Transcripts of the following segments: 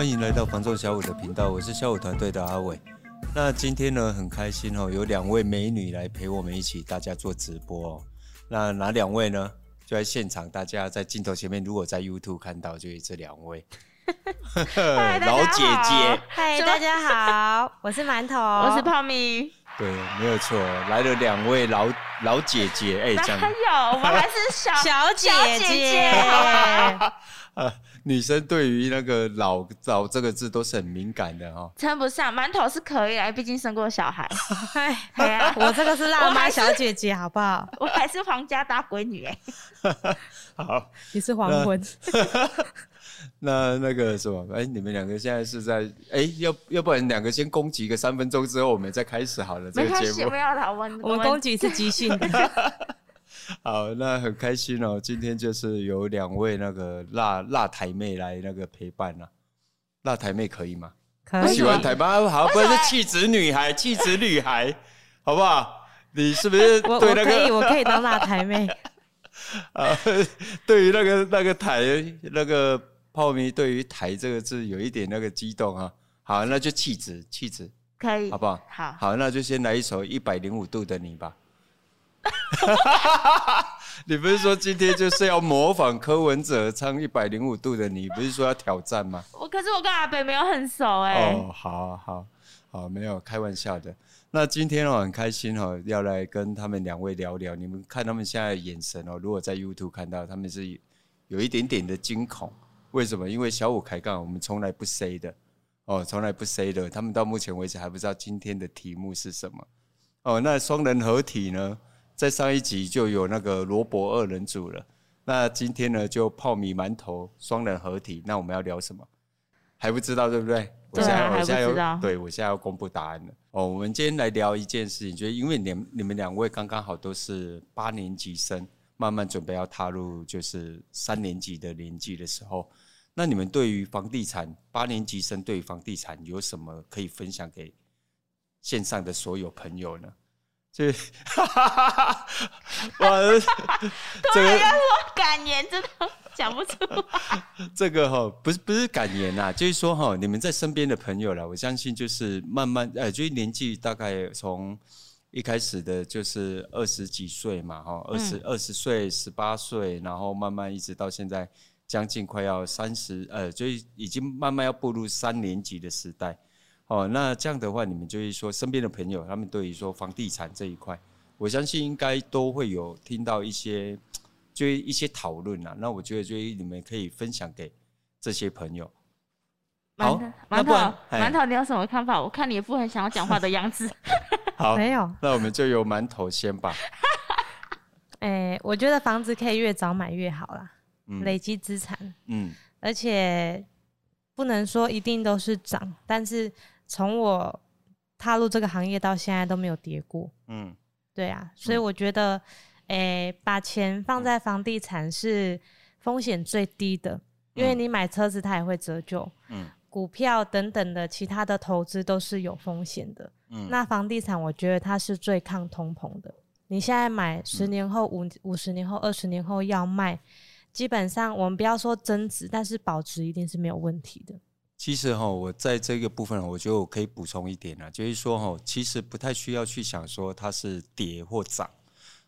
欢迎来到房仲小五的频道，我是小五团队的阿伟。那今天呢，很开心哦，有两位美女来陪我们一起，大家做直播哦。那哪两位呢？就在现场，大家在镜头前面，如果在 YouTube 看到，就是这两位。老姐姐，嗨，大家好，我是馒头，我是泡米。对，没有错，来了两位老老姐姐，哎，这样。还有，我们还是小小姐姐。啊，女生对于那个老“老”“老”这个字都是很敏感的哈、哦。称不上，馒头是可以来，毕竟生过小孩。哎呀，我这个是辣妈小姐姐，好不好？我还是皇家大闺女哎。好，你是黄昏。那那个什么，哎，你们两个现在是在哎，要要不然两个先攻击个三分钟之后，我们再开始好了。这个节目没有讨论，我们攻击是即兴的。好，那很开心哦，今天就是有两位那个辣辣台妹来那个陪伴了。辣台妹可以吗？可以。喜欢台妹，好，不是气质女孩，气质女孩，好不好？你是不是 对那个？我可以，我可以当辣台妹。啊，对于那个那个台那个。泡米对于“台”这个字有一点那个激动啊，好，那就气质，气质可以，好不好？好，好，那就先来一首《一百零五度的你》吧。你不是说今天就是要模仿柯文哲唱《一百零五度的你》，不是说要挑战吗？我可是我跟阿北没有很熟哎、欸。哦，好好好，没有开玩笑的。那今天我很开心哦，要来跟他们两位聊聊。你们看他们现在的眼神哦，如果在 YouTube 看到，他们是有一点点的惊恐。为什么？因为小五开杠，我们从来不 say 的哦，从来不 say 的。他们到目前为止还不知道今天的题目是什么哦。那双人合体呢，在上一集就有那个罗伯二人组了。那今天呢，就泡米馒头双人合体。那我们要聊什么？还不知道，对不对？我现在我现在要对我现在要公布答案了哦。我们今天来聊一件事情，就是因为你们你们两位刚刚好都是八年级生。慢慢准备要踏入就是三年级的年纪的时候，那你们对于房地产八年级生对于房地产有什么可以分享给线上的所有朋友呢？就哈哈哈，哇，这 个要说感言真的讲不出这个哈不是不是感言呐，就是说哈，你们在身边的朋友啦，我相信就是慢慢呃，就是年纪大概从。一开始的就是二十几岁嘛，哈，二十二十岁、十八岁，然后慢慢一直到现在，将近快要三十，呃，就已经慢慢要步入三年级的时代，哦，那这样的话，你们就是说身边的朋友，他们对于说房地产这一块，我相信应该都会有听到一些，就一些讨论啊。那我觉得，就你们可以分享给这些朋友。好，馒头，馒头，你有什么看法？我看你也不很想要讲话的样子。好，没有。那我们就由馒头先吧。哎、欸，我觉得房子可以越早买越好啦，嗯、累积资产。嗯。而且不能说一定都是涨，但是从我踏入这个行业到现在都没有跌过。嗯。对啊，所以我觉得，哎、欸，把钱放在房地产是风险最低的，嗯、因为你买车子它也会折旧。嗯。股票等等的其他的投资都是有风险的，嗯，那房地产我觉得它是最抗通膨的。你现在买，十年后、五五十年后、二十年后要卖，基本上我们不要说增值，但是保值一定是没有问题的。其实哈，我在这个部分，我觉得我可以补充一点啊，就是说哈，其实不太需要去想说它是跌或涨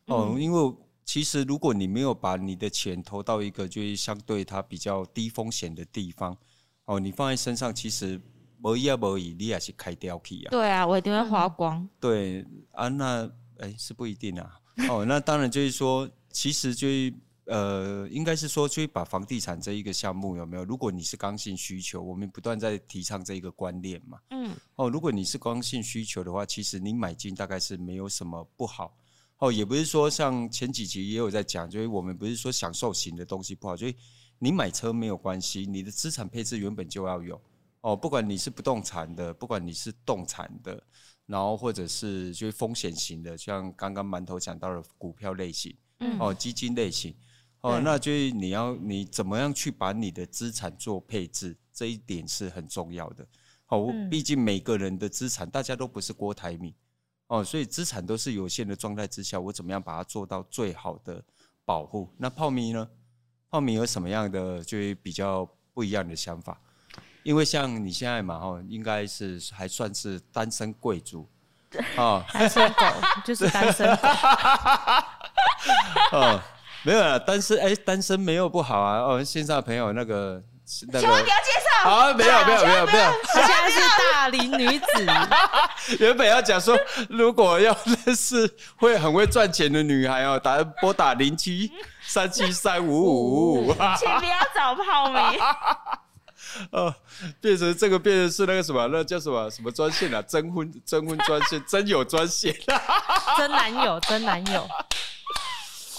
哦，因为其实如果你没有把你的钱投到一个就是相对它比较低风险的地方。哦，你放在身上其实无一啊无一，你也是开掉去啊。对啊，我一定会花光。对啊，那哎、欸、是不一定啊。哦，那当然就是说，其实就是呃，应该是说，就是把房地产这一个项目有没有？如果你是刚性需求，我们不断在提倡这一个观念嘛。嗯。哦，如果你是刚性需求的话，其实你买进大概是没有什么不好。哦，也不是说像前几集也有在讲，就是我们不是说享受型的东西不好，就是。你买车没有关系，你的资产配置原本就要有哦。不管你是不动产的，不管你是动产的，然后或者是就是风险型的，像刚刚馒头讲到的股票类型，嗯，哦，基金类型，哦，那就是你要你怎么样去把你的资产做配置，这一点是很重要的。哦，毕竟每个人的资产大家都不是郭台铭哦，所以资产都是有限的状态之下，我怎么样把它做到最好的保护？那泡米呢？泡米有什么样的就是比较不一样的想法？因为像你现在嘛，哈，应该是还算是单身贵族，哦，单身狗就是单身狗，哦，没有啊，单身哎，单身没有不好啊，哦，线上的朋友那个。那个、请问你要介绍？啊，没有没有没有没有，她现在是大龄女子。原本要讲说，如果要认识会很会赚钱的女孩哦，打拨打零七三七三五五五。请不要找泡米。哦，变成这个变成是那个什么，那叫什么什么专线啊？征婚征婚专线，真有专线。真男友，真男友。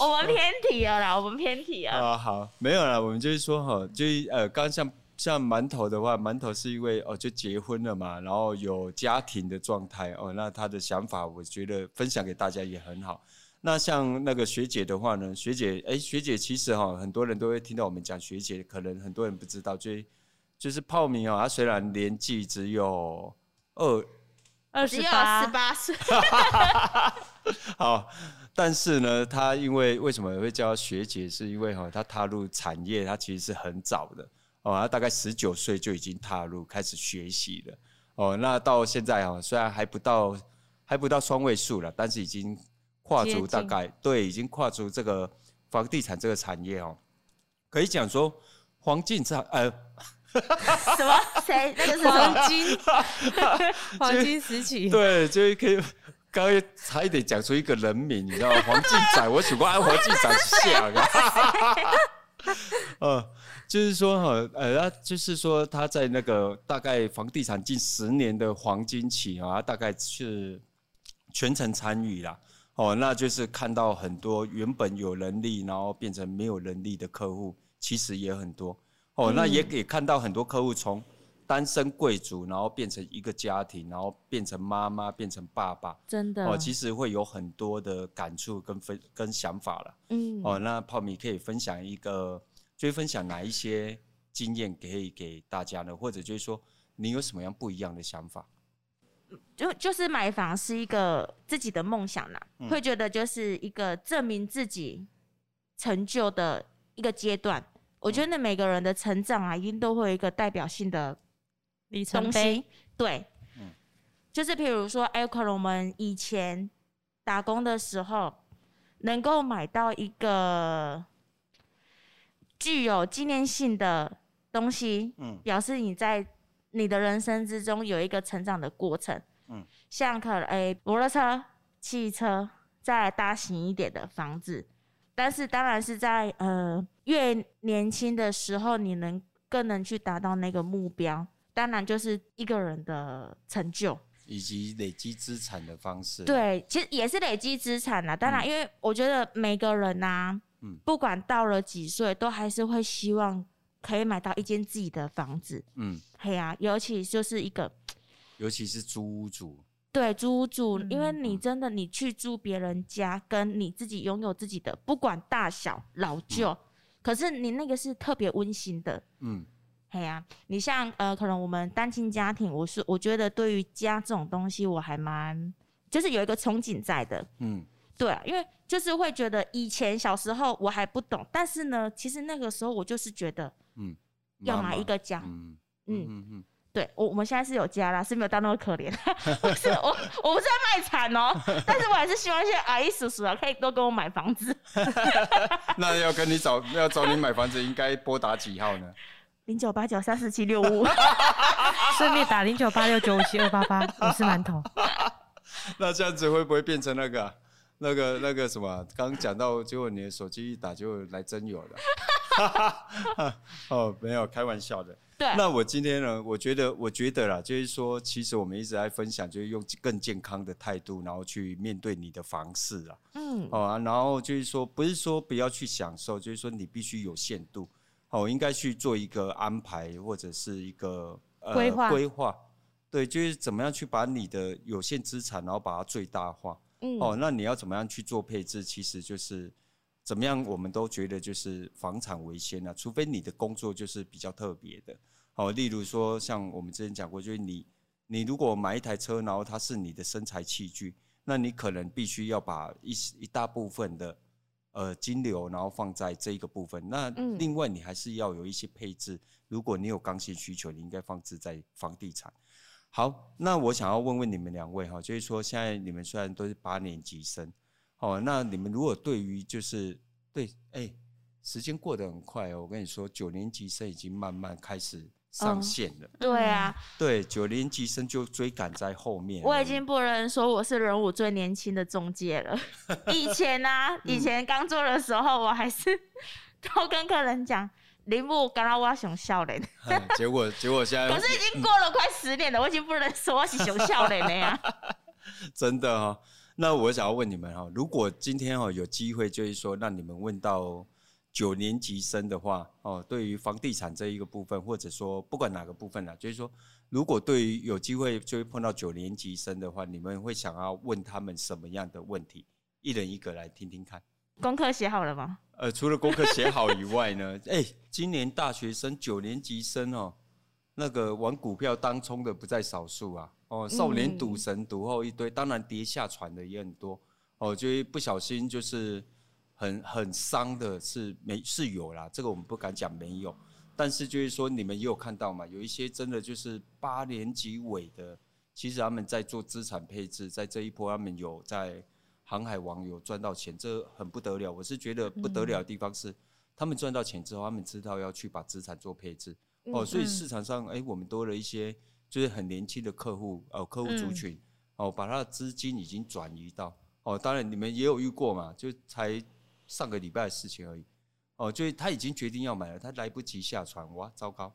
我们偏题了啦，我们偏题了。啊，好，没有啦，我们就是说哈，就呃，刚像像馒头的话，馒头是因为哦，就结婚了嘛，然后有家庭的状态哦，那他的想法，我觉得分享给大家也很好。那像那个学姐的话呢，学姐，哎，学姐其实哈，很多人都会听到我们讲学姐，可能很多人不知道，就就是泡米哦，她虽然年纪只有二二十八十八岁，好。但是呢，他因为为什么会叫学姐？是因为哈，他踏入产业，他其实是很早的哦，他大概十九岁就已经踏入开始学习了哦。那到现在哈，虽然还不到还不到双位数了，但是已经跨足大概对，已经跨足这个房地产这个产业哦。可以讲说黄金产呃，什么谁那个是黄金 黄金时期？对，就可以。刚刚差一点讲出一个人名，你知道吗？黄进仔，我喜欢按黄进仔像啊。呃，就是说哈，呃，就是说他在那个大概房地产近十年的黄金期啊，大概是全程参与啦。哦，那就是看到很多原本有能力，然后变成没有能力的客户，其实也很多。哦，那也可以看到很多客户从。单身贵族，然后变成一个家庭，然后变成妈妈，变成爸爸，真的哦，其实会有很多的感触跟分跟想法了。嗯，哦，那泡米可以分享一个，就分享哪一些经验可以给大家呢？或者就是说，你有什么样不一样的想法？就就是买房是一个自己的梦想啦，嗯、会觉得就是一个证明自己成就的一个阶段。嗯、我觉得每个人的成长啊，一定都会有一个代表性的。里程碑，对，嗯，就是譬如说，哎，可能我们以前打工的时候，能够买到一个具有纪念性的东西，嗯，表示你在你的人生之中有一个成长的过程，嗯，像可能哎，摩托车、汽车，再大型一点的房子，但是当然是在呃越年轻的时候，你能更能去达到那个目标。当然，就是一个人的成就，以及累积资产的方式。对，其实也是累积资产啦。当然，因为我觉得每个人呐、啊，嗯，不管到了几岁，都还是会希望可以买到一间自己的房子。嗯，对啊，尤其就是一个，尤其是租屋主。对，租屋主，因为你真的你去租别人家，跟你自己拥有自己的，不管大小老旧，嗯、可是你那个是特别温馨的。嗯。对呀、啊，你像呃，可能我们单亲家庭，我是我觉得对于家这种东西，我还蛮就是有一个憧憬在的。嗯，对啊，因为就是会觉得以前小时候我还不懂，但是呢，其实那个时候我就是觉得，嗯，要买一个家。嗯嗯嗯嗯，对我我们现在是有家啦，是没有到那么可怜。是我我不是在卖惨哦、喔，但是我还是希望一些阿姨叔叔啊，可以多给我买房子。那要跟你找要找你买房子，应该拨打几号呢？零九八九三四七六五，顺便打零九八六九五七二八八，我是馒头。那这样子会不会变成那个、那个、那个什么？刚讲到，结果你的手机一打就来真有了。哦，没有，开玩笑的。对。那我今天呢？我觉得，我觉得啦，就是说，其实我们一直在分享，就是用更健康的态度，然后去面对你的房事啊。嗯。哦啊，然后就是说，不是说不要去享受，就是说你必须有限度。哦，应该去做一个安排，或者是一个呃规划规划，对，就是怎么样去把你的有限资产，然后把它最大化。嗯，哦，那你要怎么样去做配置？其实就是怎么样，我们都觉得就是房产为先啊，除非你的工作就是比较特别的。哦，例如说像我们之前讲过，就是你你如果买一台车，然后它是你的身材器具，那你可能必须要把一一大部分的。呃金流，然后放在这一个部分。那另外你还是要有一些配置，如果你有刚性需求，你应该放置在房地产。好，那我想要问问你们两位哈，就是说现在你们虽然都是八年级生，哦，那你们如果对于就是对，哎、欸，时间过得很快哦，我跟你说，九年级生已经慢慢开始。上线了，嗯，对啊，对，九零级生就追赶在后面。我已经不能说我是人武最年轻的中介了。以前呢，啊，以前刚做的时候，我还是都跟客人讲，铃木刚刚我熊笑脸。结果结果现在，可是已经过了快十年了，我已经不能说我是熊笑脸了呀。真的哈，那我想要问你们哈，如果今天哈有机会，就是说让你们问到。九年级生的话，哦，对于房地产这一个部分，或者说不管哪个部分啦，就是说，如果对于有机会就会碰到九年级生的话，你们会想要问他们什么样的问题？一人一个来听听看。功课写好了吗？呃，除了功课写好以外呢，哎、欸，今年大学生九年级生哦，那个玩股票当冲的不在少数啊，哦，少年赌神赌后一堆，当然跌下船的也很多，哦，就不小心就是。很很伤的是没是有啦，这个我们不敢讲没有，但是就是说你们也有看到嘛，有一些真的就是八年级尾的，其实他们在做资产配置，在这一波他们有在航海王有赚到钱，这很不得了。我是觉得不得了的地方是，他们赚到钱之后，他们知道要去把资产做配置哦，所以市场上哎，我们多了一些就是很年轻的客户哦，客户族群哦，把他的资金已经转移到哦，当然你们也有遇过嘛，就才。上个礼拜的事情而已，哦，就是他已经决定要买了，他来不及下船，哇，糟糕，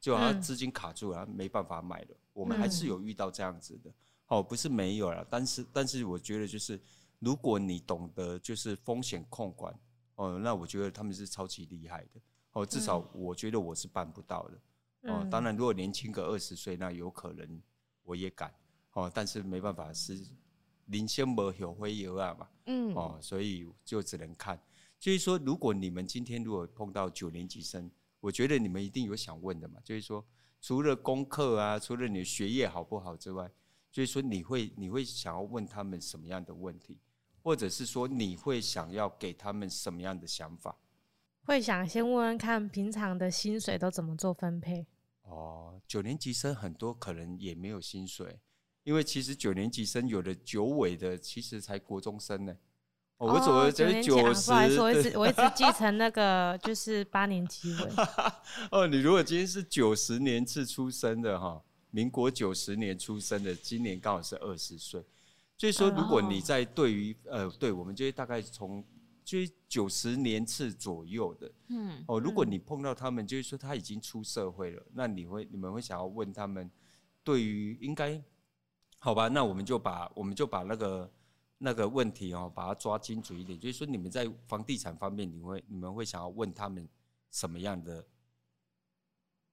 就他资金卡住了，他没办法买了。我们还是有遇到这样子的，哦，不是没有了，但是但是我觉得就是，如果你懂得就是风险控管，哦，那我觉得他们是超级厉害的，哦，至少我觉得我是办不到的，哦，当然如果年轻个二十岁，那有可能我也敢，哦，但是没办法是。领先没有会有啊嘛，嗯，哦，所以就只能看。就是说，如果你们今天如果碰到九年级生，我觉得你们一定有想问的嘛。就是说，除了功课啊，除了你的学业好不好之外，就是说，你会你会想要问他们什么样的问题，或者是说，你会想要给他们什么样的想法？会想先问问看，平常的薪水都怎么做分配？哦，九年级生很多可能也没有薪水。因为其实九年级生有的九尾的，其实才国中生呢。我怎么觉得九十？我一直我一直继承那个就是八年级尾。哦，你如果今天是九十年次出生的哈，民国九十年出生的，今年刚好是二十岁。所以说，如果你在对于呃，对我们这些大概从就是九十年次左右的，嗯，哦，如果你碰到他们，就是说他已经出社会了，那你会你们会想要问他们，对于应该。好吧，那我们就把我们就把那个那个问题哦，把它抓精准一点。就是说，你们在房地产方面，你会你们会想要问他们什么样的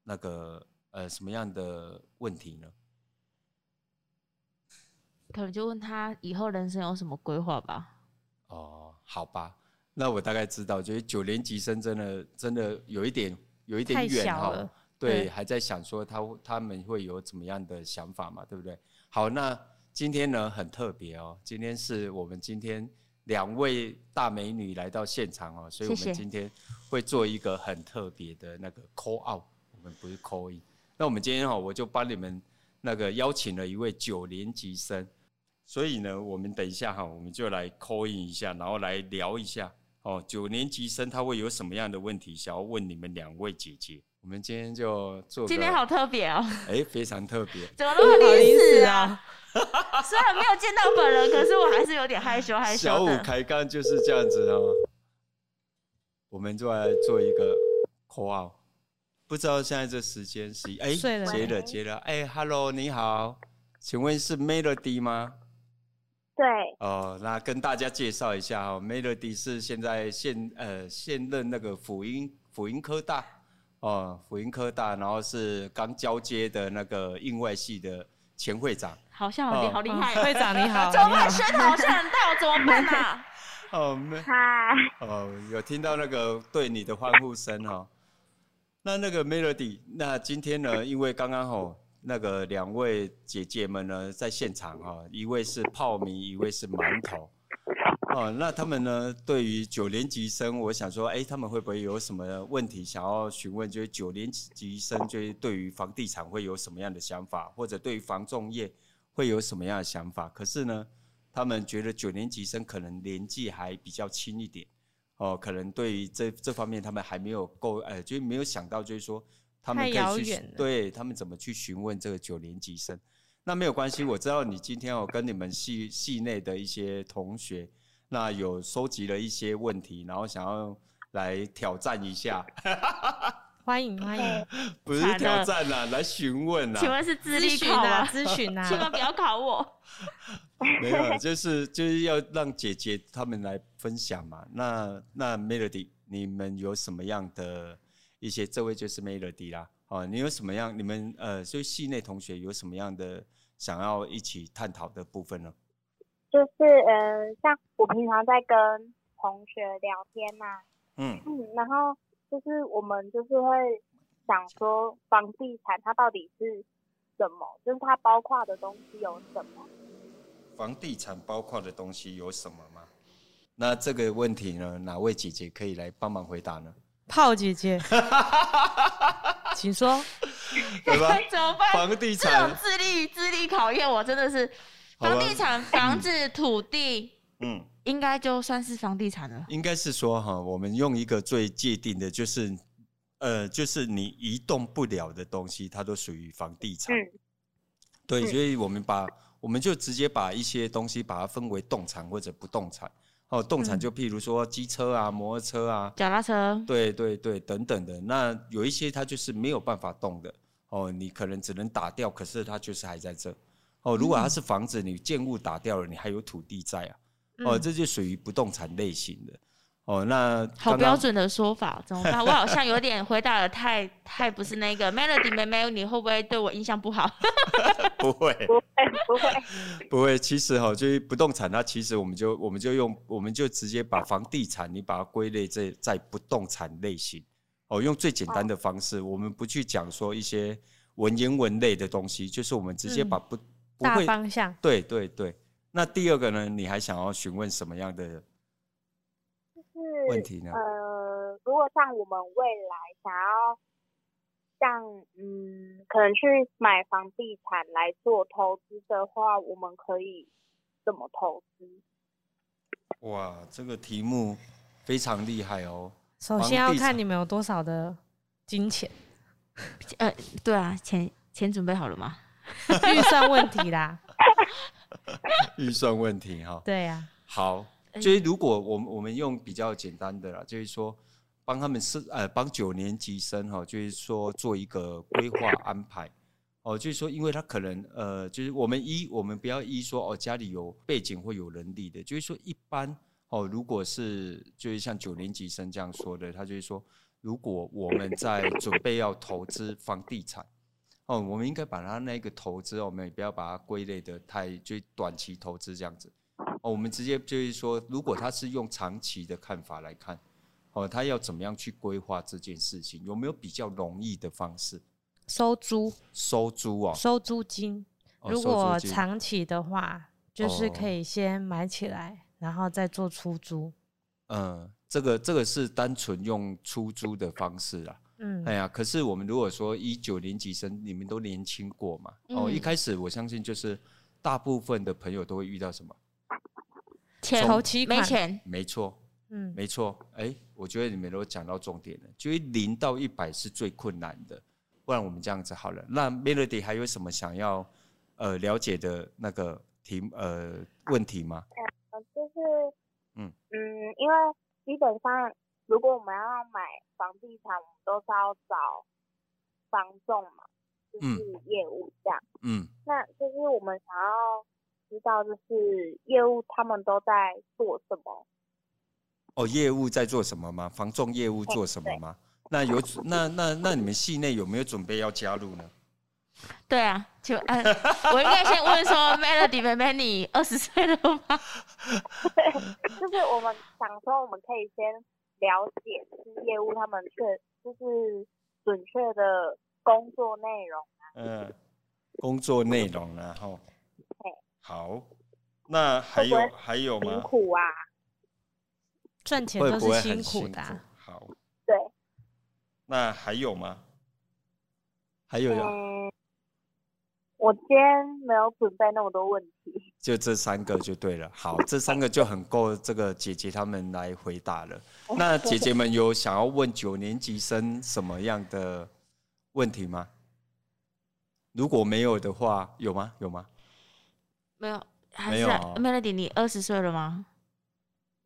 那个呃什么样的问题呢？可能就问他以后人生有什么规划吧。哦，好吧，那我大概知道，就是九年级生真的真的有一点有一点远哈。对，还在想说他他们会有怎么样的想法嘛，对不对？好，那今天呢很特别哦，今天是我们今天两位大美女来到现场哦，所以我们今天会做一个很特别的那个 call out，我们不是 call in。那我们今天哈，我就帮你们那个邀请了一位九年级生，所以呢，我们等一下哈，我们就来 call in 一下，然后来聊一下哦，九年级生他会有什么样的问题想要问你们两位姐姐。我们今天就做。今天好特别哦！哎，非常特别。怎么那么临时啊？虽然没有见到本人，可是我还是有点害羞害羞。小五开杠就是这样子哦。我们就来做一个 call。不知道现在这时间是哎，接了接了。哎，Hello，你好，请问是 Melody 吗？对。哦，那跟大家介绍一下哦，Melody 是现在现呃现任那个辅音辅音科大。哦，辅英科大，然后是刚交接的那个应外系的前会长，好像好厉、哦、好厉害，会长你好，怎么办？声好像很大，怎么办啊？哦，没，嗨，哦，有听到那个对你的欢呼声哦。那那个 Melody，那今天呢，因为刚刚好那个两位姐姐们呢在现场哈，一位是泡米，一位是馒头。哦，那他们呢？对于九年级生，我想说，哎，他们会不会有什么问题想要询问？就是九年级生，就是对于房地产会有什么样的想法，或者对于房仲业会有什么样的想法？可是呢，他们觉得九年级生可能年纪还比较轻一点，哦，可能对于这这方面他们还没有够，呃，就没有想到，就是说他们可以去，对他们怎么去询问这个九年级生？那没有关系，我知道你今天哦跟你们系系内的一些同学。那有收集了一些问题，然后想要来挑战一下，欢 迎欢迎，不是挑战啦，来询问啦。请问是资历考吗？咨询啊，千万不要考我。没有，就是就是要让姐姐他们来分享嘛。那那 Melody，你们有什么样的一些？这位就是 Melody 啦。哦，你有什么样？你们呃，所以系内同学有什么样的想要一起探讨的部分呢？就是嗯，像我平常在跟同学聊天嘛、啊，嗯嗯，然后就是我们就是会想说，房地产它到底是什么？就是它包括的东西有什么？房地产包括的东西有什么吗？那这个问题呢，哪位姐姐可以来帮忙回答呢？泡姐姐，请说，对吧？怎么办？房地产这种智力智力考验，我真的是。房地产、房子、土地，嗯，应该就算是房地产了。应该是说哈，我们用一个最界定的，就是，呃，就是你移动不了的东西，它都属于房地产。嗯、对，所以我们把，我们就直接把一些东西把它分为动产或者不动产。哦，动产就譬如说机车啊、摩托车啊、脚踏车，对对对，等等的。那有一些它就是没有办法动的，哦，你可能只能打掉，可是它就是还在这。哦，如果它是房子，你建物打掉了，你还有土地在啊，哦，这就属于不动产类型的。哦，那好标准的说法怎么办？我好像有点回答的太太不是那个 Melody 妹妹，你会不会对我印象不好？不会，不会，不会，不会。其实哈，就是不动产，它其实我们就我们就用我们就直接把房地产，你把它归类在在不动产类型。哦，用最简单的方式，我们不去讲说一些文言文类的东西，就是我们直接把不。大方向，对对对。那第二个呢？你还想要询问什么样的问题呢？呃，如果像我们未来想要像嗯，可能去买房地产来做投资的话，我们可以怎么投资？哇，这个题目非常厉害哦。首先要看你们有多少的金钱。呃，对啊，钱钱准备好了吗？预算问题啦，预算问题哈。对呀、啊。好，就是如果我们我们用比较简单的啦，就是说帮他们是呃帮九年级生哈，就是说做一个规划安排哦，就是说因为他可能呃就是我们一我们不要一说哦家里有背景或有能力的，就是说一般哦如果是就是像九年级生这样说的，他就是说如果我们在准备要投资房地产。哦，我们应该把它那个投资，我们也不要把它归类的太就短期投资这样子。哦，我们直接就是说，如果他是用长期的看法来看，哦，他要怎么样去规划这件事情？有没有比较容易的方式？收租，收租哦，收租金。如果长期的话，就是可以先买起来，然后再做出租。嗯，这个这个是单纯用出租的方式啊。嗯，哎呀，可是我们如果说一九年级生，你们都年轻过嘛？嗯、哦，一开始我相信就是大部分的朋友都会遇到什么？钱头期，没钱，没错，嗯，没错。哎，我觉得你们都讲到重点了，就零到一百是最困难的。不然我们这样子好了，那 Melody 还有什么想要呃了解的那个题呃问题吗？呃，就是嗯嗯，因为基本上。如果我们要买房地产，我们都是要找房仲嘛，就是业务这样。嗯，那就是我们想要知道，就是业务他们都在做什么？哦，业务在做什么吗？房仲业务做什么吗？那有那那那你们系内有没有准备要加入呢？对啊，就呃，我应该先问说，Melody 妹妹，你二十岁了吗？对，就是我们想说，我们可以先。了解是业务，他们确就是准确的工作内容啊。嗯，工作内容然后。好，那还有还有吗？辛苦啊。赚钱都是辛苦的。好，对。那还有吗？还有有。嗯，我今天没有准备那么多问题。就这三个就对了。好，这三个就很够这个姐姐他们来回答了。那姐姐们有想要问九年级生什么样的问题吗？如果没有的话，有吗？有吗？没有，还是、啊、没有。Melody，你二十岁了吗？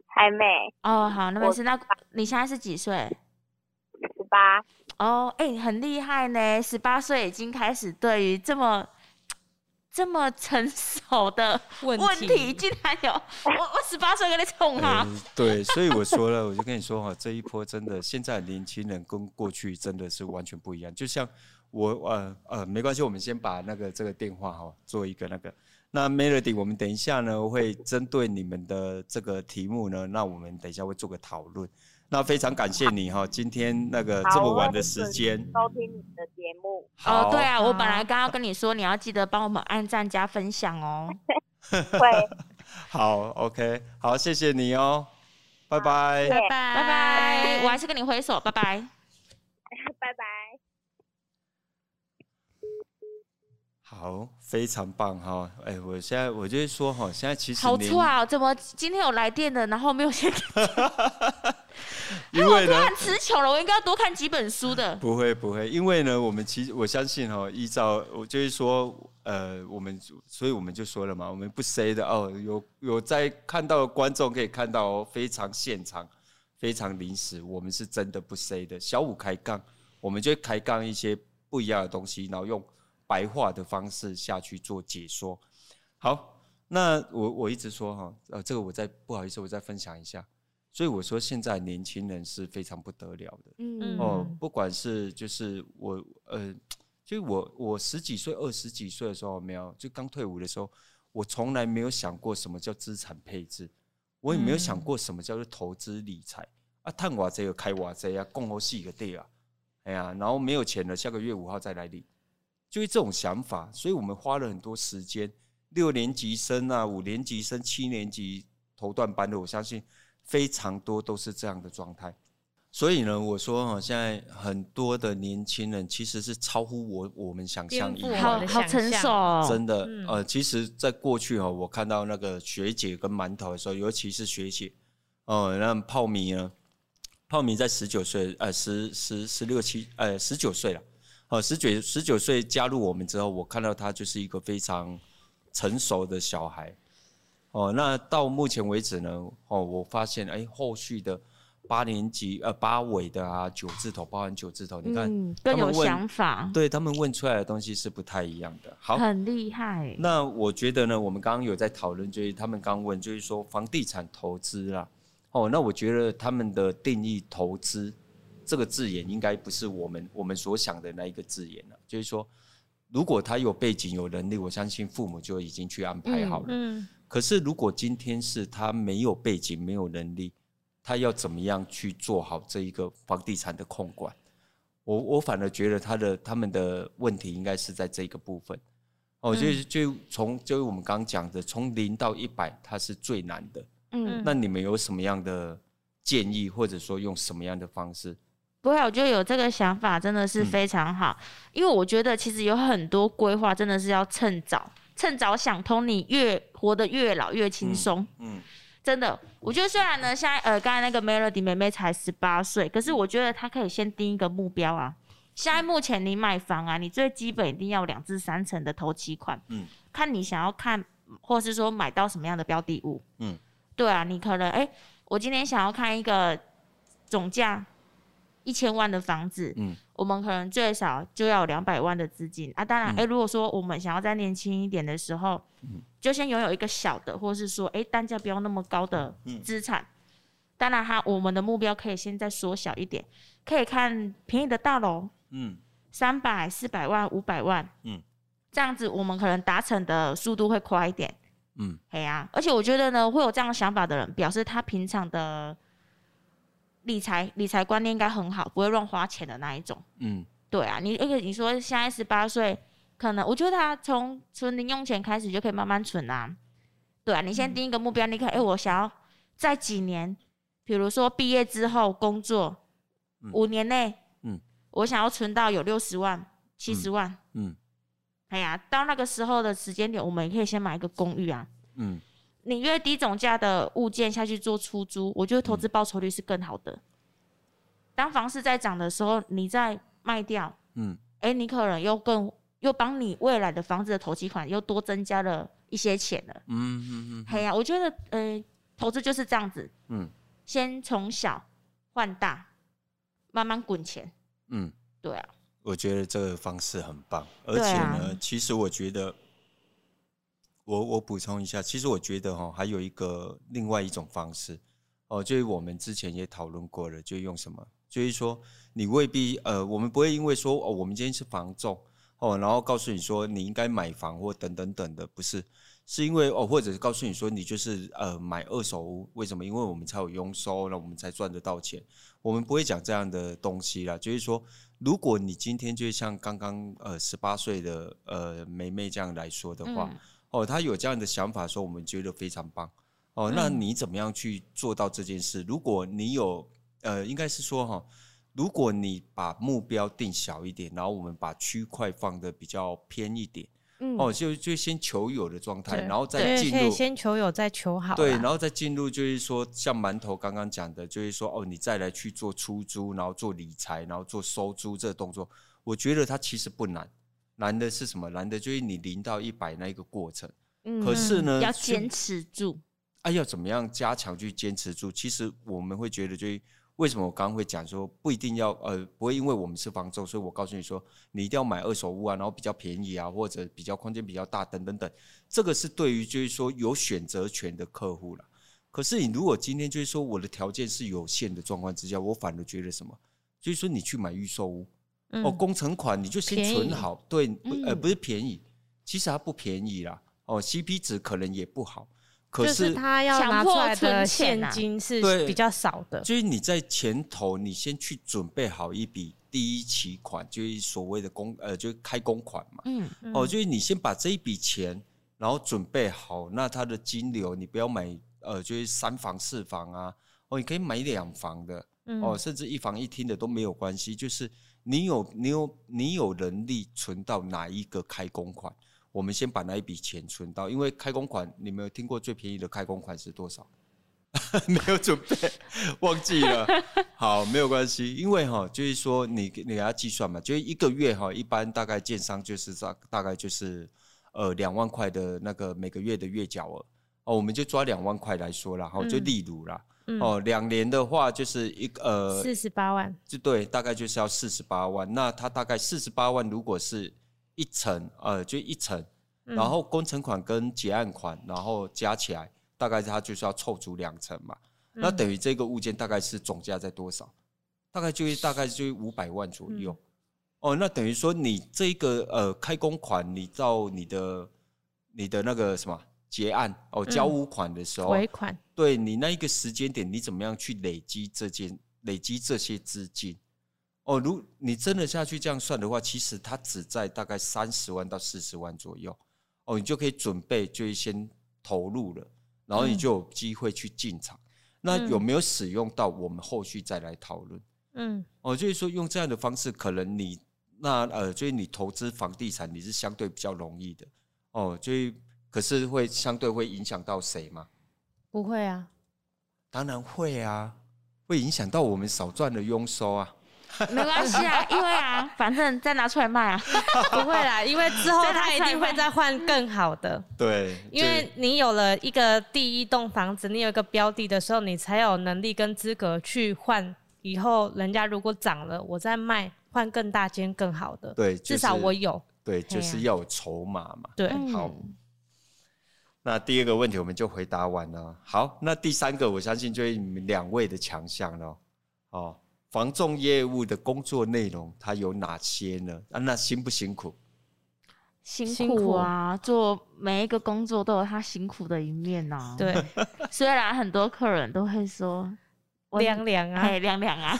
还没。哦，好，那没事。那你现在是几岁？十八。哦，哎、欸，很厉害呢，十八岁已经开始对于这么这么成熟的问题，竟然有我我十八岁跟你冲啊、欸。对，所以我说了，我就跟你说哈，这一波真的，现在年轻人跟过去真的是完全不一样，就像。我呃呃没关系，我们先把那个这个电话哈做一个那个。那 Melody，我们等一下呢会针对你们的这个题目呢，那我们等一下会做个讨论。那非常感谢你哈，今天那个这么晚的时间。收听你的节目。哦，对啊，我本来刚刚跟你说你要记得帮我们按赞加分享哦。会。好，OK，好，谢谢你哦，拜拜，拜拜，拜拜，我还是跟你挥手，拜拜，拜拜。好，非常棒哈！哎、欸，我现在我就是说哈，现在其实好错啊，怎么今天有来电的，然后没有先？因为呢，我突然词穷了，我应该要多看几本书的。不会不会，因为呢，我们其实我相信哈，依照我就是说，呃，我们所以我们就说了嘛，我们不 say 的哦，有有在看到的观众可以看到哦，非常现场，非常临时，我们是真的不 say 的。小五开杠，我们就开杠一些不一样的东西，然后用。白话的方式下去做解说，好，那我我一直说哈，呃，这个我再不好意思，我再分享一下。所以我说现在年轻人是非常不得了的，嗯。哦，不管是就是我呃，就我我十几岁、二十几岁的时候没有，就刚退伍的时候，我从来没有想过什么叫资产配置，我也没有想过什么叫做投资理财。啊，探瓦贼有开瓦贼啊，共和系个地啊，哎呀，然后没有钱了，下个月五号再来领。就是这种想法，所以我们花了很多时间。六年级生啊，五年级生，七年级头段班的，我相信非常多都是这样的状态。所以呢，我说哈，现在很多的年轻人其实是超乎我我们想象以外，好好成熟，真的。呃，其实，在过去哈，我看到那个学姐跟馒头的时候，尤其是学姐，哦，那泡米呢，泡米在十九岁，呃，十十十六七，呃，十九岁了。哦，十九十九岁加入我们之后，我看到他就是一个非常成熟的小孩。哦，那到目前为止呢，哦，我发现哎，后续的八年级呃八尾的啊九字头，包含九字头，你看、嗯、更有想法，对他们问出来的东西是不太一样的。好，很厉害。那我觉得呢，我们刚刚有在讨论，就是他们刚问，就是说房地产投资啦。哦，那我觉得他们的定义投资。这个字眼应该不是我们我们所想的那一个字眼了。就是说，如果他有背景、有能力，我相信父母就已经去安排好了。嗯。可是，如果今天是他没有背景、没有能力，他要怎么样去做好这一个房地产的控管？我我反而觉得他的他们的问题应该是在这个部分。哦，就是就从就是我们刚刚讲的，从零到一百，它是最难的。嗯。那你们有什么样的建议，或者说用什么样的方式？不会，我觉得有这个想法真的是非常好，嗯、因为我觉得其实有很多规划真的是要趁早，趁早想通，你越活得越老越轻松。嗯，嗯真的，我觉得虽然呢，现在呃，刚才那个 Melody 妹妹才十八岁，可是我觉得她可以先定一个目标啊。现在目前你买房啊，你最基本一定要两至三成的头期款。嗯，看你想要看，或是说买到什么样的标的物。嗯，对啊，你可能哎、欸，我今天想要看一个总价。一千万的房子，嗯，我们可能最少就要两百万的资金啊。当然，哎、嗯欸，如果说我们想要再年轻一点的时候，嗯，就先拥有一个小的，或是说，哎、欸，单价不要那么高的资产。嗯、当然，哈，我们的目标可以先再缩小一点，可以看便宜的大楼，嗯，三百、四百万、五百万，嗯，这样子我们可能达成的速度会快一点，嗯，对呀。而且我觉得呢，会有这样想法的人，表示他平常的。理财理财观念应该很好，不会乱花钱的那一种。嗯，对啊，你而且你说现在十八岁，可能我觉得他从存零用钱开始就可以慢慢存啊。对啊，你先定一个目标，你看，哎、欸，我想要在几年比如说毕业之后工作五年内，嗯，我想要存到有六十万、七十万，嗯，哎呀，到那个时候的时间点，我们也可以先买一个公寓啊，嗯，你越低总价的物件下去做出租，我觉得投资报酬率是更好的。当房市在涨的时候，你再卖掉，嗯，哎，你可能又更又帮你未来的房子的投机款又多增加了一些钱了，嗯嗯嗯，哎呀，我觉得，呃，投资就是这样子，嗯。先从小换大，慢慢滚钱。嗯，对啊，我觉得这个方式很棒，而且呢，啊、其实我觉得，我我补充一下，其实我觉得哈，还有一个另外一种方式哦，就是我们之前也讨论过了，就用什么，就是说你未必呃，我们不会因为说哦，我们今天是房仲哦，然后告诉你说你应该买房或等等等的，不是。是因为哦，或者是告诉你说，你就是呃买二手屋，为什么？因为我们才有佣收，那我们才赚得到钱。我们不会讲这样的东西啦。就是说，如果你今天就像刚刚呃十八岁的呃梅梅这样来说的话，哦，他有这样的想法，说我们觉得非常棒。哦，那你怎么样去做到这件事？如果你有呃，应该是说哈，如果你把目标定小一点，然后我们把区块放的比较偏一点。嗯、哦，就就先求有的状态，然后再进入先求有再求好。对，然后再进入就是说，像馒头刚刚讲的，就是说哦，你再来去做出租，然后做理财，然后做收租这个动作，我觉得它其实不难，难的是什么？难的就是你零到一百那一个过程。嗯，可是呢，要坚持住。哎、啊，要怎么样加强去坚持住？其实我们会觉得就是。为什么我刚刚会讲说不一定要呃，不会因为我们是房仲，所以我告诉你说你一定要买二手屋啊，然后比较便宜啊，或者比较空间比较大等等等，这个是对于就是说有选择权的客户了。可是你如果今天就是说我的条件是有限的状况之下，我反而觉得什么？就是说你去买预售屋，嗯、哦，工程款你就先存好，宜。对，呃，不是便宜，其实它不便宜啦，哦，CP 值可能也不好。可是他要拿出来的现金是比较少的，就是你在前头，你先去准备好一笔第一期款，就是所谓的工呃，就是开工款嘛。嗯，哦，就是你先把这一笔钱，然后准备好，那它的金流你不要买呃，就是三房四房啊，哦，你可以买两房的，哦，甚至一房一厅的都没有关系，就是你有你有你有能力存到哪一个开工款。我们先把那一笔钱存到，因为开工款，你没有听过最便宜的开工款是多少？没有准备，忘记了。好，没有关系，因为哈，就是说你你给他计算嘛，就是一个月哈，一般大概建商就是大大概就是呃两万块的那个每个月的月缴额哦，我们就抓两万块来说啦，哈，就例如啦，嗯、哦，两年的话就是一个呃四十八万，就对，大概就是要四十八万。那它大概四十八万，如果是。一层，呃，就一层，然后工程款跟结案款，然后加起来，大概它就是要凑足两层嘛。嗯、那等于这个物件大概是总价在多少？大概就大概就五百万左右。嗯、哦，那等于说你这个呃开工款，你到你的你的那个什么结案哦交屋款的时候，尾款，对你那一个时间点，你怎么样去累积这件累积这些资金？哦，如你真的下去这样算的话，其实它只在大概三十万到四十万左右。哦，你就可以准备就先投入了，然后你就有机会去进场。嗯、那有没有使用到？我们后续再来讨论。嗯，哦，就是说用这样的方式，可能你那呃，就是你投资房地产，你是相对比较容易的。哦，就可是会相对会影响到谁吗？不会啊，当然会啊，会影响到我们少赚的佣收啊。没关系啊，因为啊，反正再拿出来卖啊，不会啦，因为之后他一定会再换更好的。对，因为你有了一个第一栋房子，你有一个标的的时候，你才有能力跟资格去换。以后人家如果涨了，我再卖换更大间更好的。对，至少我有。对，就是要有筹码嘛。对，好。那第二个问题我们就回答完了。好，那第三个我相信就是你们两位的强项了。哦。防重业务的工作内容，它有哪些呢？啊，那辛不辛苦？辛苦啊，做每一个工作都有他辛苦的一面呐、啊。对，虽然很多客人都会说凉凉啊，凉凉啊，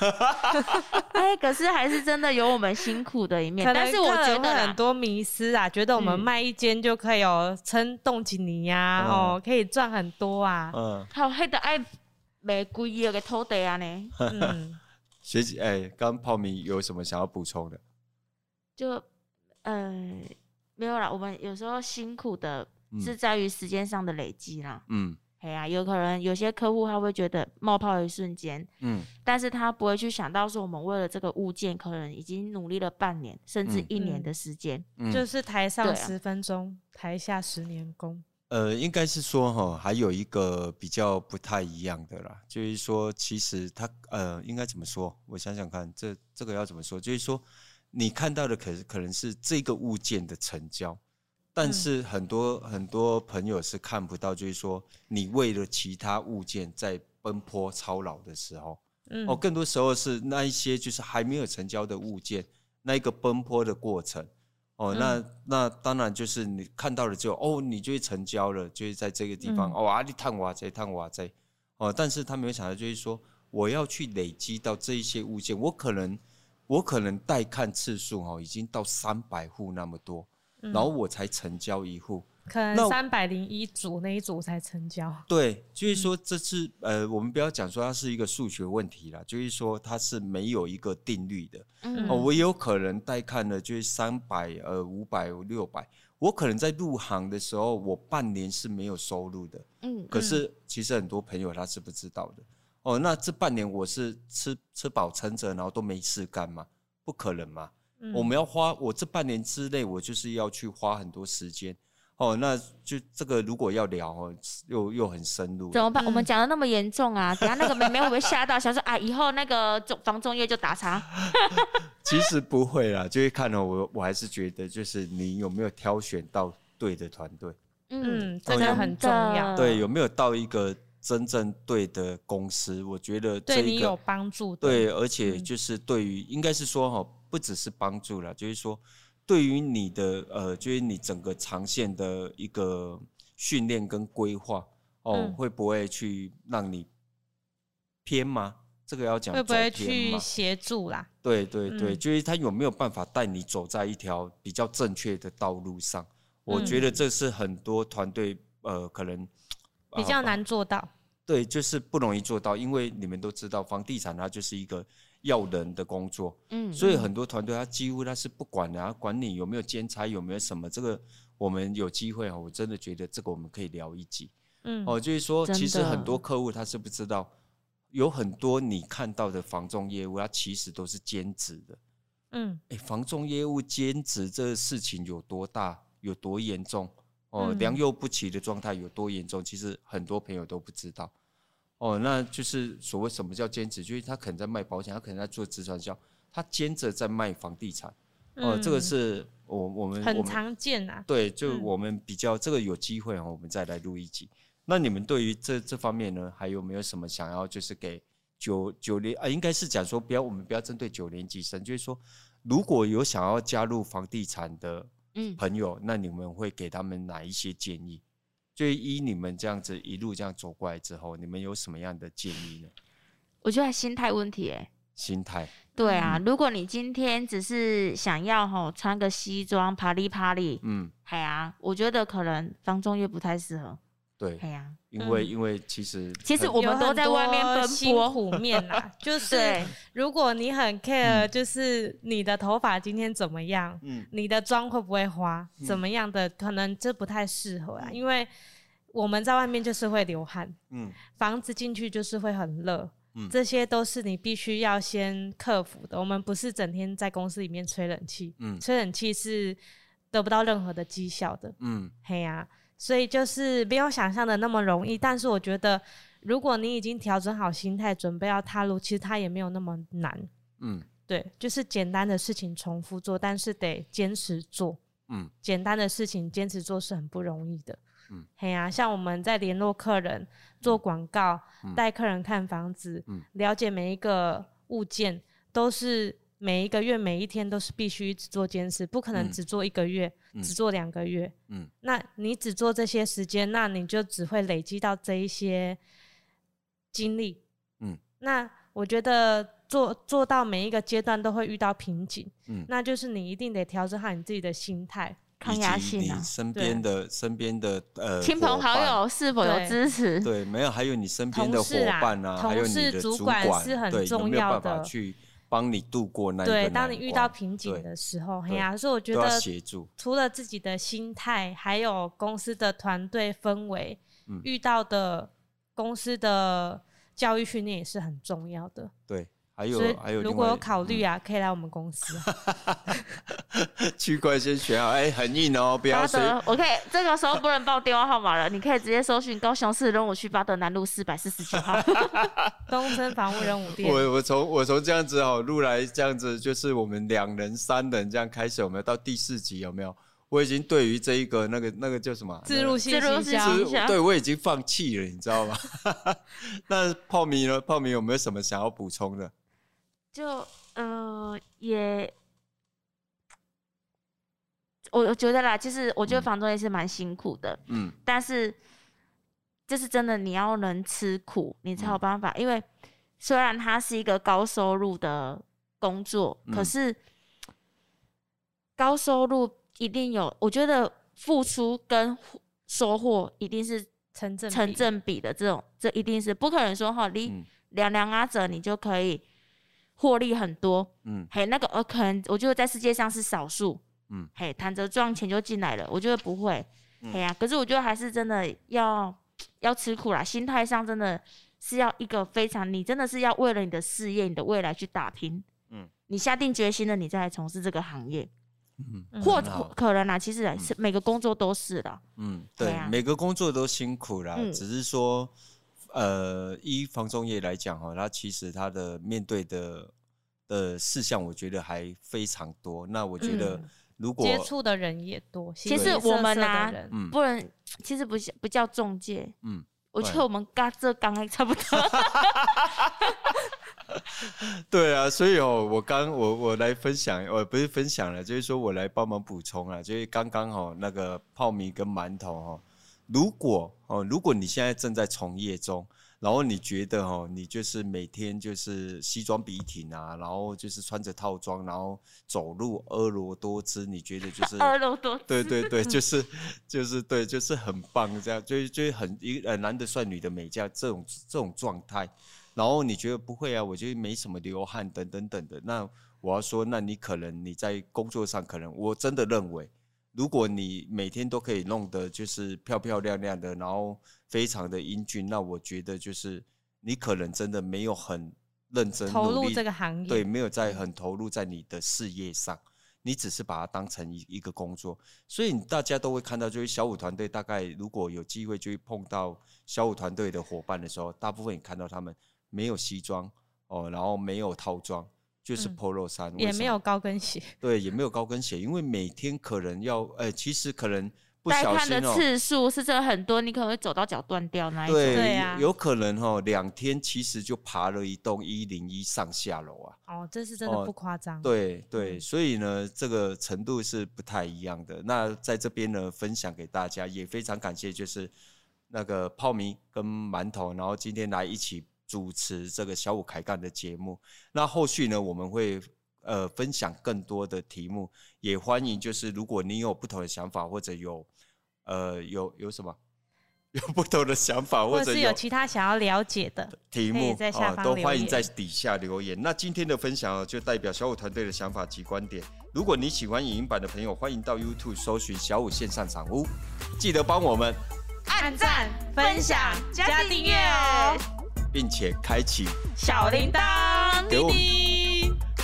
哎，可是还是真的有我们辛苦的一面。但是我觉得很多迷思啊，觉得我们卖一间就可以有撑栋几年呀，哦，可以赚很多啊。嗯，好黑的爱。卖贵个土地啊呢。嗯，学姐，哎、欸，刚泡米有什么想要补充的？就，呃，没有啦。我们有时候辛苦的是在于时间上的累积啦。嗯。哎呀，有可能有些客户他会觉得冒泡一瞬间，嗯，但是他不会去想到说我们为了这个物件，可能已经努力了半年甚至一年的时间，嗯，就是台上十分钟，啊，台下十年功。呃，应该是说哈，还有一个比较不太一样的啦，就是说其实他呃，应该怎么说？我想想看，这这个要怎么说？就是说你看到的可可能是这个物件的成交。但是很多很多朋友是看不到，就是说你为了其他物件在奔波操劳的时候，嗯，哦，更多时候是那一些就是还没有成交的物件，那一个奔波的过程，哦，那那当然就是你看到了之后，哦，你就会成交了，就是在这个地方，哦，啊，你探哇这探哇这，哦，但是他没有想到，就是说我要去累积到这一些物件，我可能我可能带看次数哦，已经到三百户那么多。然后我才成交一户，可能三百零一组那一组才成交。对，就是说这次呃，我们不要讲说它是一个数学问题啦，就是说它是没有一个定律的。嗯，我有可能带看了就是三百呃五百六百，我可能在入行的时候我半年是没有收入的。嗯，可是其实很多朋友他是不知道的。哦，那这半年我是吃吃饱撑着，然后都没事干嘛？不可能嘛。我们要花，我这半年之内，我就是要去花很多时间哦。那就这个如果要聊哦，又又很深入，怎么办？嗯、我们讲的那么严重啊？等下那个妹妹会不会吓到，想说啊，以后那个中房中业就打叉？其实不会啦，就会看哦。我我还是觉得，就是你有没有挑选到对的团队？嗯，真的很重要。对，有没有到一个真正对的公司？我觉得这个、对你有帮助。对，而且就是对于，应该是说哈。不只是帮助了，就是说，对于你的呃，就是你整个长线的一个训练跟规划哦，嗯、会不会去让你偏吗？这个要讲会不会去协助啦？对对对，嗯、就是他有没有办法带你走在一条比较正确的道路上？嗯、我觉得这是很多团队呃，可能比较难做到。对，就是不容易做到，因为你们都知道，房地产它就是一个。要人的工作，嗯，所以很多团队他几乎他是不管的，他管你有没有兼差，有没有什么这个，我们有机会啊，我真的觉得这个我们可以聊一集，嗯，哦，就是说其实很多客户他是不知道，有很多你看到的房仲业务，它其实都是兼职的，嗯，哎，房仲业务兼职这个事情有多大，有多严重，哦，良莠不齐的状态有多严重，其实很多朋友都不知道。哦，那就是所谓什么叫兼职，就是他可能在卖保险，他可能在做直传销，他兼着在卖房地产。哦、这个是我我们很常见啊。对，就我们比较、嗯、这个有机会哦，我们再来录一集。那你们对于这这方面呢，还有没有什么想要就是给九九年啊？应该是讲说不要我们不要针对九年级生，就是说如果有想要加入房地产的朋友，嗯、那你们会给他们哪一些建议？就依你们这样子一路这样走过来之后，你们有什么样的建议呢？我觉得心态问题，哎，心态。对啊，嗯、如果你今天只是想要吼穿个西装啪里啪里，嗯，哎呀，我觉得可能方中月不太适合。对，哎呀，因为因为其实其实我们都在外面奔波苦面呐，就是如果你很 care，就是你的头发今天怎么样，嗯，你的妆会不会花，怎么样的，可能这不太适合啊，因为我们在外面就是会流汗，嗯，房子进去就是会很热，嗯，这些都是你必须要先克服的。我们不是整天在公司里面吹冷气，嗯，吹冷气是得不到任何的绩效的，嗯，嘿呀。所以就是没有想象的那么容易，但是我觉得，如果你已经调整好心态，准备要踏入，其实它也没有那么难。嗯，对，就是简单的事情重复做，但是得坚持做。嗯，简单的事情坚持做是很不容易的。嗯，嘿呀，像我们在联络客人、做广告、带客人看房子、了解每一个物件，都是。每一个月每一天都是必须只做监视，不可能只做一个月，嗯、只做两个月。嗯，那你只做这些时间，那你就只会累积到这一些经历。嗯，那我觉得做做到每一个阶段都会遇到瓶颈。嗯，那就是你一定得调整好你自己的心态，抗压性你身边的身边的呃亲朋好友是否有支持？对，没有，还有你身边的伙伴啊，还有你的主管是很重要的，去帮你度过那对，当你遇到瓶颈的时候，哎呀，所以我觉得协助除了自己的心态，还有公司的团队氛围，遇到的公司的教育训练也是很重要的。对。还有还有，如果有考虑啊，可以来我们公司。区块先选好，哎，很硬哦，不要随。我可以这个时候不能报电话号码了，你可以直接搜寻高雄市仁武区八德南路四百四十九号 东森房屋仁武店。我我从我从这样子哦录来这样子，就是我们两人三人这样开始，有没有到第四集有没有？我已经对于这一个那个那个叫什么自入性行销，对我已经放弃了，你知道吗？那泡米呢？泡米有没有什么想要补充的？就呃也，我我觉得啦，其实我觉得房东也是蛮辛苦的，嗯，但是就是真的你要能吃苦，你才有办法。嗯、因为虽然它是一个高收入的工作，嗯、可是高收入一定有，我觉得付出跟收获一定是成正成正比的，这种这一定是不可能说哈，你两两阿者你就可以。获利很多，嗯，嘿，那个呃，可能我觉得在世界上是少数，嗯，嘿，谈着赚钱就进来了，我觉得不会，嗯、嘿呀、啊，可是我觉得还是真的要 要吃苦啦，心态上真的是要一个非常，你真的是要为了你的事业、你的未来去打拼，嗯，你下定决心了，你再来从事这个行业，嗯，或可能啊，其实是每个工作都是的，嗯，对，啊、每个工作都辛苦啦，嗯、只是说。呃，依房中业来讲哈，它其实它的面对的的事项，我觉得还非常多。那我觉得，如果、嗯、接触的人也多，其实我们啊，嗯、不能，其实不是不叫中介，嗯，我觉得我们嘎这刚还差不多。对啊，所以哦，我刚我我来分享，我不是分享了，就是说我来帮忙补充啊，就是刚刚好那个泡米跟馒头哦。如果哦，如果你现在正在从业中，然后你觉得哦，你就是每天就是西装笔挺啊，然后就是穿着套装，然后走路婀娜多姿，你觉得就是婀娜多姿，对对对，就是就是对，就是很棒这样，就就很一呃男的帅女的美这样这种这种状态，然后你觉得不会啊，我觉得没什么流汗等等等的，那我要说，那你可能你在工作上可能我真的认为。如果你每天都可以弄得就是漂漂亮亮的，然后非常的英俊，那我觉得就是你可能真的没有很认真投入这个行业，对，没有在很投入在你的事业上，你只是把它当成一一个工作，所以大家都会看到，就是小五团队大概如果有机会就会碰到小五团队的伙伴的时候，大部分你看到他们没有西装哦，然后没有套装。就是 Polo 衫，也没有高跟鞋。对，也没有高跟鞋，因为每天可能要，呃、欸，其实可能不小心、喔、的次数是真的很多，你可能会走到脚断掉那一种。对，对啊、有可能哈、喔，两天其实就爬了一栋一零一上下楼啊。哦，这是真的不夸张、喔。对对，所以呢，这个程度是不太一样的。那在这边呢，分享给大家，也非常感谢，就是那个泡米跟馒头，然后今天来一起。主持这个小五开干的节目，那后续呢，我们会呃分享更多的题目，也欢迎就是如果你有不同的想法或者有呃有有什么 有不同的想法或者是有其他想要了解的题目啊，都欢迎在底下留言。那今天的分享就代表小五团队的想法及观点。如果你喜欢影音版的朋友，欢迎到 YouTube 搜寻小五线上赏屋，记得帮我们按赞、分享、加订阅哦。并且开启小铃铛，给我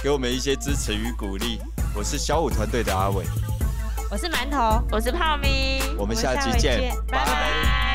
给我们一些支持与鼓励。我是小五团队的阿伟，我是馒头，我是泡米，我们下期见，拜拜。